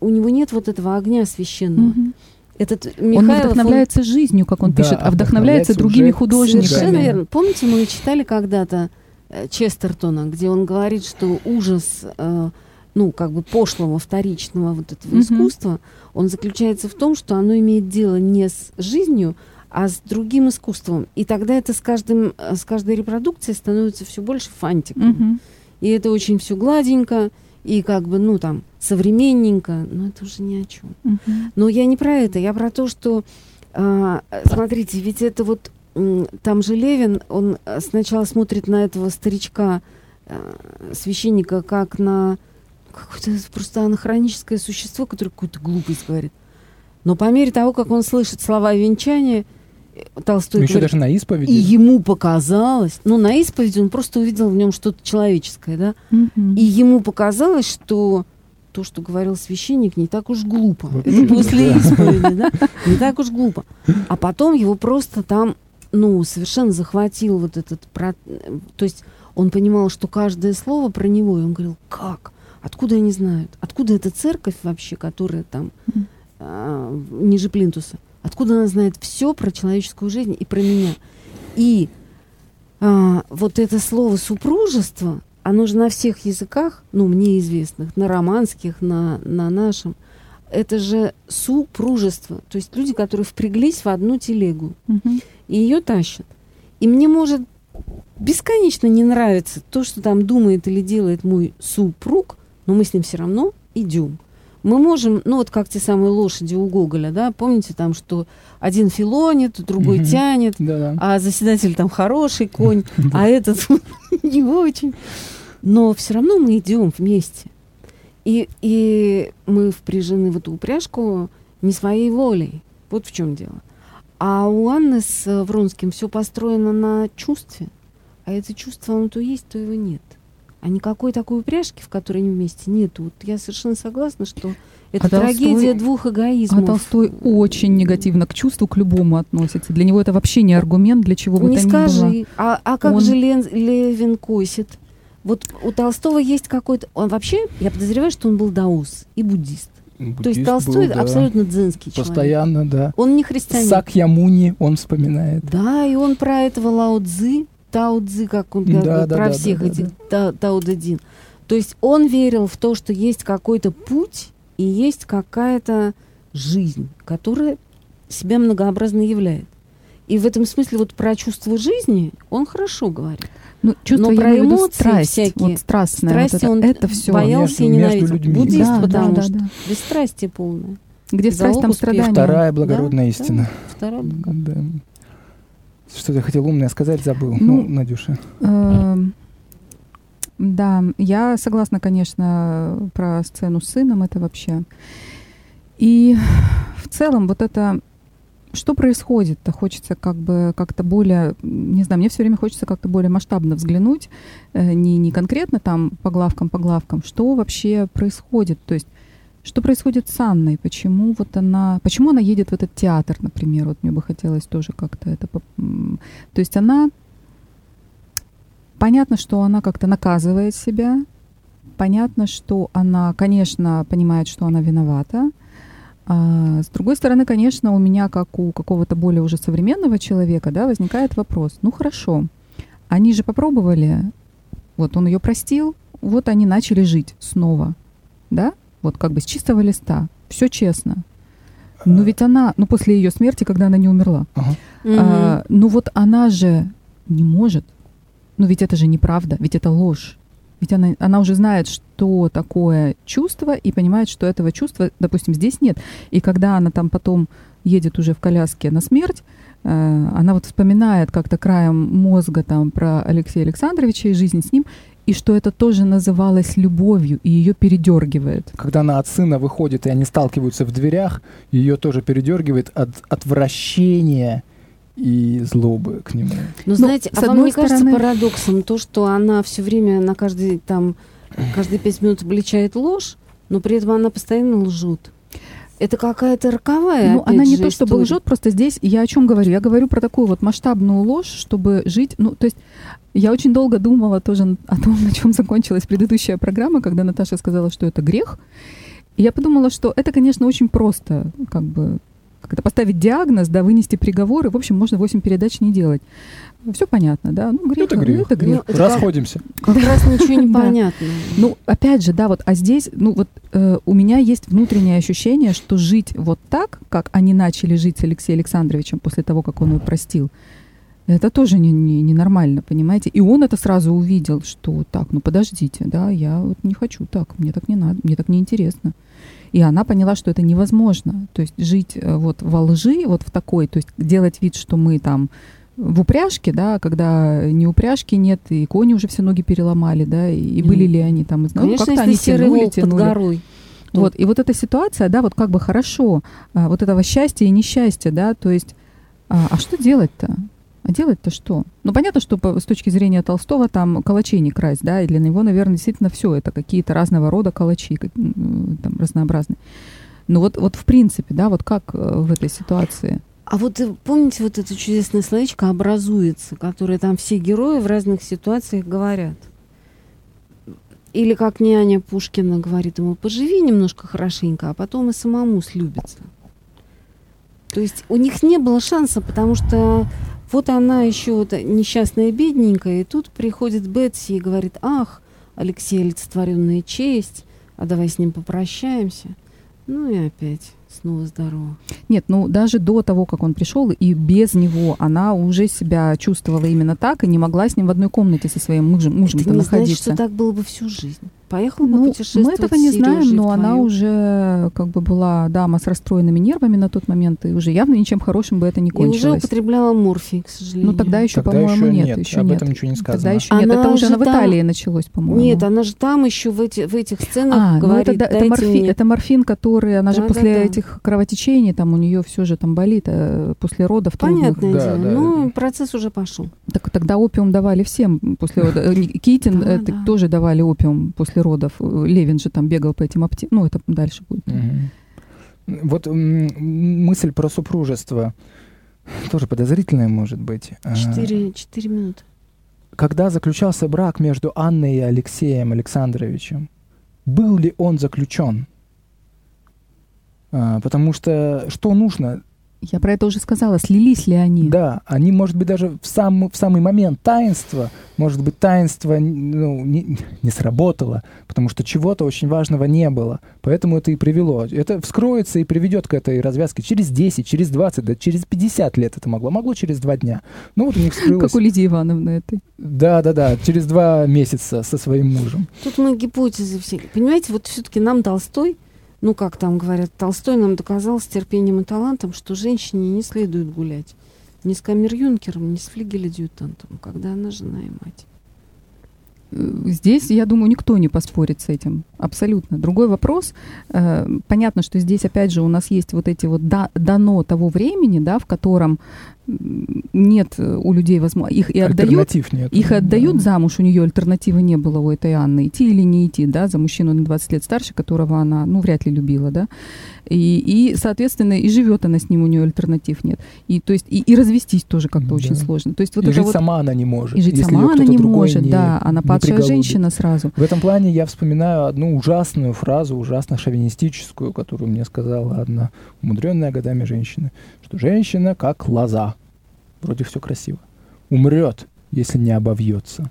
у него нет вот этого огня священного, угу. Этот Михайлов, он вдохновляется он... жизнью, как он да, пишет, а вдохновляется другими художниками. Совершенно верно. Помните, мы читали когда-то э, Честертона, где он говорит, что ужас, э, ну, как бы пошлого, вторичного вот этого mm-hmm. искусства, он заключается в том, что оно имеет дело не с жизнью, а с другим искусством. И тогда это с, каждым, э, с каждой репродукцией становится все больше фантиком. Mm-hmm. И это очень все гладенько, и как бы, ну, там, современненько, но это уже ни о чем. Uh-huh. Но я не про это, я про то, что, э, смотрите, ведь это вот, э, там же Левин, он сначала смотрит на этого старичка, э, священника, как на какое-то просто анахроническое существо, которое какую-то глупость говорит. Но по мере того, как он слышит слова венчания, Толстой ну, еще говорит, даже на исповеди. И ему показалось, ну, на исповеди он просто увидел в нем что-то человеческое, да, mm-hmm. и ему показалось, что то, что говорил священник, не так уж глупо. Вообще, Это после да. исповеди, да? Не так уж глупо. А потом его просто там, ну, совершенно захватил вот этот... То есть он понимал, что каждое слово про него, и он говорил, как? Откуда они знают? Откуда эта церковь вообще, которая там а, ниже плинтуса? Откуда она знает все про человеческую жизнь и про меня? И а, вот это слово супружество, оно же на всех языках, ну, мне известных, на романских, на, на нашем, это же супружество. То есть люди, которые впряглись в одну телегу угу. и ее тащат. И мне может бесконечно не нравиться то, что там думает или делает мой супруг, но мы с ним все равно идем мы можем, ну вот как те самые лошади у Гоголя, да, помните там, что один филонит, другой mm-hmm. тянет, Да-да. а заседатель там хороший конь, а этот не очень. Но все равно мы идем вместе. И, и мы впряжены в эту упряжку не своей волей. Вот в чем дело. А у Анны с Вронским все построено на чувстве. А это чувство, оно то есть, то его нет. А никакой такой упряжки, в которой они вместе, нету. Вот я совершенно согласна, что это а трагедия Толстой, двух эгоизмов. А Толстой очень негативно к чувству, к любому относится. Для него это вообще не аргумент, для чего бы не то скажи. ни было. А, а как Он... же Лен, Левин косит? Вот у Толстого есть какой-то... Он вообще, я подозреваю, что он был даус и буддист. Буддист То есть Толстой был, да. абсолютно дзенский человек. Постоянно, да. Он не христианин. Сакьямуни он вспоминает. Да, и он про этого Лао Цзы Тао Цзи, как он да, да, про да, всех да, этих да. Тао Дадин. То есть он верил в то, что есть какой-то путь и есть какая-то жизнь, которая себя многообразно являет. И в этом смысле вот про чувство жизни он хорошо говорит. Ну, чувство, Но про эмоции страсть, всякие, вот страстная, страсти вот это, он это все. боялся между, и ненавидел. Буддист, да, потому да, что да. бесстрастие полное. Где страсть, там страдание. Вторая благородная да? истина. Да, вторая да. Что ты хотел умное сказать, забыл. Ну, ну Надюша. Э, да, я согласна, конечно, про сцену с сыном, это вообще. И в целом вот это что происходит-то? Хочется как бы как-то более, не знаю, мне все время хочется как-то более масштабно взглянуть, э, не, не конкретно там по главкам, по главкам, что вообще происходит, то есть что происходит с Анной, почему вот она, почему она едет в этот театр, например, вот мне бы хотелось тоже как-то это, то есть она, понятно, что она как-то наказывает себя, понятно, что она, конечно, понимает, что она виновата, а, с другой стороны, конечно, у меня, как у какого-то более уже современного человека, да, возникает вопрос. Ну хорошо, они же попробовали, вот он ее простил, вот они начали жить снова, да, вот как бы с чистого листа, все честно. Но ведь она, ну после ее смерти, когда она не умерла, ага. а, ну вот она же не может. Ну ведь это же неправда, ведь это ложь. Ведь она, она уже знает, что такое чувство, и понимает, что этого чувства, допустим, здесь нет. И когда она там потом едет уже в коляске на смерть, э, она вот вспоминает как-то краем мозга там про Алексея Александровича и жизнь с ним, и что это тоже называлось любовью, и ее передергивает. Когда она от сына выходит, и они сталкиваются в дверях, ее тоже передергивает от отвращения и злобы к нему. Ну, ну знаете, а вам не стороны... кажется парадоксом то, что она все время на каждый там каждые пять минут обличает ложь, но при этом она постоянно лжет? Это какая-то роковая. Ну, она не то, чтобы лжет, просто здесь я о чем говорю? Я говорю про такую вот масштабную ложь, чтобы жить. Ну, то есть я очень долго думала тоже о том, на чем закончилась предыдущая программа, когда Наташа сказала, что это грех. И я подумала, что это, конечно, очень просто, как бы как это, поставить диагноз, да, вынести приговоры. В общем, можно 8 передач не делать. Все понятно, да? Ну, грех, это грех. Это грех. Ну, Расходимся. Как, как раз ничего не понятно. Ну, опять же, да, вот, а здесь, ну, вот э, у меня есть внутреннее ощущение, что жить вот так, как они начали жить с Алексеем Александровичем после того, как он его простил, это тоже не, не, не нормально, понимаете? И он это сразу увидел, что так, ну подождите, да, я вот не хочу так, мне так не надо, мне так неинтересно. И она поняла, что это невозможно. То есть жить э, вот во лжи, вот в такой, то есть делать вид, что мы там в упряжке, да, когда ни упряжки нет, и кони уже все ноги переломали, да, и, и были ли они там, ну, Конечно, как-то они тянули, тянули. Под горой. Вот, и вот эта ситуация, да, вот как бы хорошо, а, вот этого счастья и несчастья, да, то есть, а, а что делать-то? А делать-то что? Ну, понятно, что по, с точки зрения Толстого там калачей не красть, да, и для него, наверное, действительно все это какие-то разного рода калачи, как, там, разнообразные. Но вот, вот в принципе, да, вот как э, в этой ситуации? А вот э, помните вот это чудесное словечко «образуется», которое там все герои в разных ситуациях говорят? Или как няня Пушкина говорит ему, поживи немножко хорошенько, а потом и самому слюбится. То есть у них не было шанса, потому что вот она еще вот несчастная бедненькая, и тут приходит Бетси и говорит, ах, Алексей олицетворенная честь, а давай с ним попрощаемся. Ну и опять снова здорово. Нет, ну даже до того, как он пришел, и без него она уже себя чувствовала именно так и не могла с ним в одной комнате со своим мужем, мужем Это не находиться. Значит, что так было бы всю жизнь. Поехала ну, бы путешествовать. Мы этого не знаем, но она уже как бы была дама с расстроенными нервами на тот момент, и уже явно ничем хорошим бы это не кончилось. И уже употребляла морфий, к сожалению. Ну тогда еще, по-моему, нет. нет. Еще об нет. этом ничего не сказано. Тогда еще она нет. Это уже там... в Италии началось, по-моему. Нет, она же там еще в, эти, в этих сценах а, говорит, ну это, это, морфин, мне... это морфин, который, она да, же да, после да. этих кровотечений, там у нее все же там болит, а после родов Понятное трудных. дело. Да, да. Ну, процесс уже пошел. Так тогда опиум давали всем после родов. Э, Китин э, тоже давали опиум после родов Левин же там бегал по этим аптекам. Ну, это дальше будет. Угу. Вот мысль про супружество тоже подозрительная может быть. А, четыре, четыре минуты. Когда заключался брак между Анной и Алексеем Александровичем, был ли он заключен? А, потому что что нужно Я про это уже сказала. Слились ли они? Да, они, может быть, даже в, сам, в самый момент таинства, может быть, таинство ну, не, не сработало, потому что чего-то очень важного не было. Поэтому это и привело. Это вскроется и приведет к этой развязке через 10, через 20, да через 50 лет это могло. Могло через два дня. Ну вот у них вскрылось. Как у Лидии Ивановны этой. Да, да, да, через два месяца со своим мужем. Тут мы гипотезы все. Понимаете, вот все-таки нам Толстой ну, как там говорят, Толстой нам доказал с терпением и талантом, что женщине не следует гулять ни с камер-юнкером, ни с флигель-адъютантом, когда она жена и мать. Э, здесь, я думаю, никто не поспорит с этим. Абсолютно. Другой вопрос. Э, понятно, что здесь, опять же, у нас есть вот эти вот дано того времени, да, в котором нет у людей возможности. Их и отдают, нет. их отдают да. замуж, у нее альтернативы не было у этой Анны. Идти или не идти, да, за мужчину на 20 лет старше, которого она, ну, вряд ли любила, да. И, и соответственно, и живет она с ним, у нее альтернатив нет. И, то есть, и, и развестись тоже как-то да. очень сложно. То есть, вот и жить вот, сама она не может. И жить сама она не может, не, да. Она падшая женщина сразу. В этом плане я вспоминаю одну ужасную фразу, ужасно шовинистическую, которую мне сказала одна умудренная годами женщина, что женщина как лоза вроде все красиво. Умрет, если не обовьется.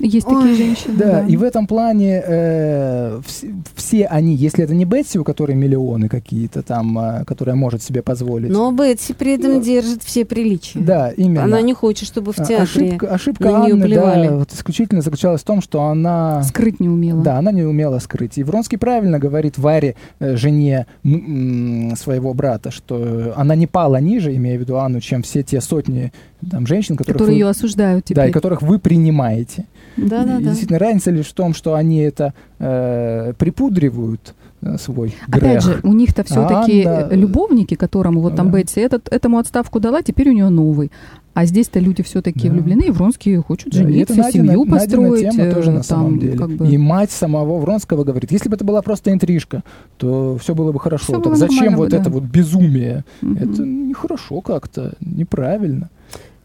Есть Ой, такие женщины. Да, да, и в этом плане э, все, все они, если это не Бетси, у которой миллионы какие-то там, э, которая может себе позволить. Но Бетси при этом Но... держит все приличия. Да, именно. Она не хочет, чтобы в а, театре ошибка, ошибка на нее Анны, плевали. Да, вот исключительно заключалась в том, что она... Скрыть не умела. Да, она не умела скрыть. И Вронский правильно говорит Варе, э, жене м- своего брата, что она не пала ниже, имея в виду Анну, чем все те сотни там, женщин, которые вы, ее осуждают теперь. Да, и которых вы принимаете. Да, да, да. Действительно, разница лишь в том, что они это э, припудривают э, свой грех. Опять же, у них-то все-таки а любовники, которому вот там да. Бетси этот, этому отставку дала, теперь у нее новый. А здесь-то люди все-таки да. влюблены, и Вронский хочет да, жениться, это семью построить. Надина тема тоже на там, самом деле. Как бы... И мать самого Вронского говорит, если бы это была просто интрижка, то все было бы хорошо. Все так было зачем вот да. это вот безумие? Угу. Это нехорошо как-то, неправильно.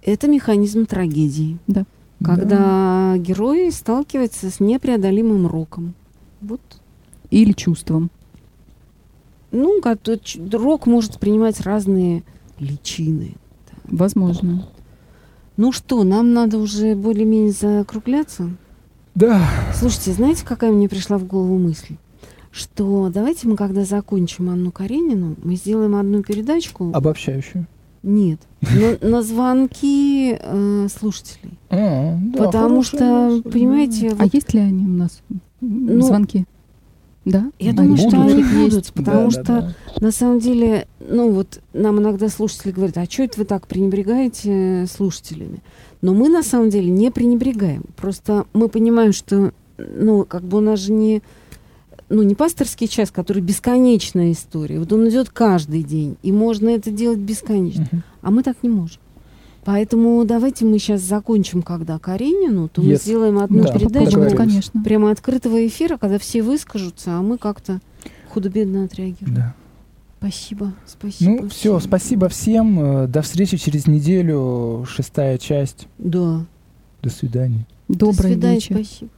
Это механизм трагедии. Да. Когда да. герой сталкивается с непреодолимым роком. Вот. Или чувством. Ну, рок может принимать разные личины. Возможно. Ну что, нам надо уже более-менее закругляться? Да. Слушайте, знаете, какая мне пришла в голову мысль? Что давайте мы, когда закончим Анну Каренину, мы сделаем одну передачку. Обобщающую. Нет, на, на звонки э, слушателей. А, да, Потому что, мысль, понимаете... Да. Вот, а есть ли они у нас, ну, звонки? Да? Я а думаю, что они будут, потому да, что да, да. на самом деле, ну вот нам иногда слушатели говорят, а что это вы так пренебрегаете слушателями? Но мы на самом деле не пренебрегаем. Просто мы понимаем, что, ну, как бы у нас же не ну, не пасторский час, который бесконечная история. Вот он идет каждый день, и можно это делать бесконечно. Uh-huh. А мы так не можем. Поэтому давайте мы сейчас закончим, когда Каренину, то yes. мы сделаем одну да, передачу конечно. прямо открытого эфира, когда все выскажутся, а мы как-то худо-бедно отреагируем. Да. Спасибо, спасибо. Ну, все, спасибо всем. Э, до встречи через неделю, шестая часть. Да. До свидания. Добрый До свидания, вечер. спасибо.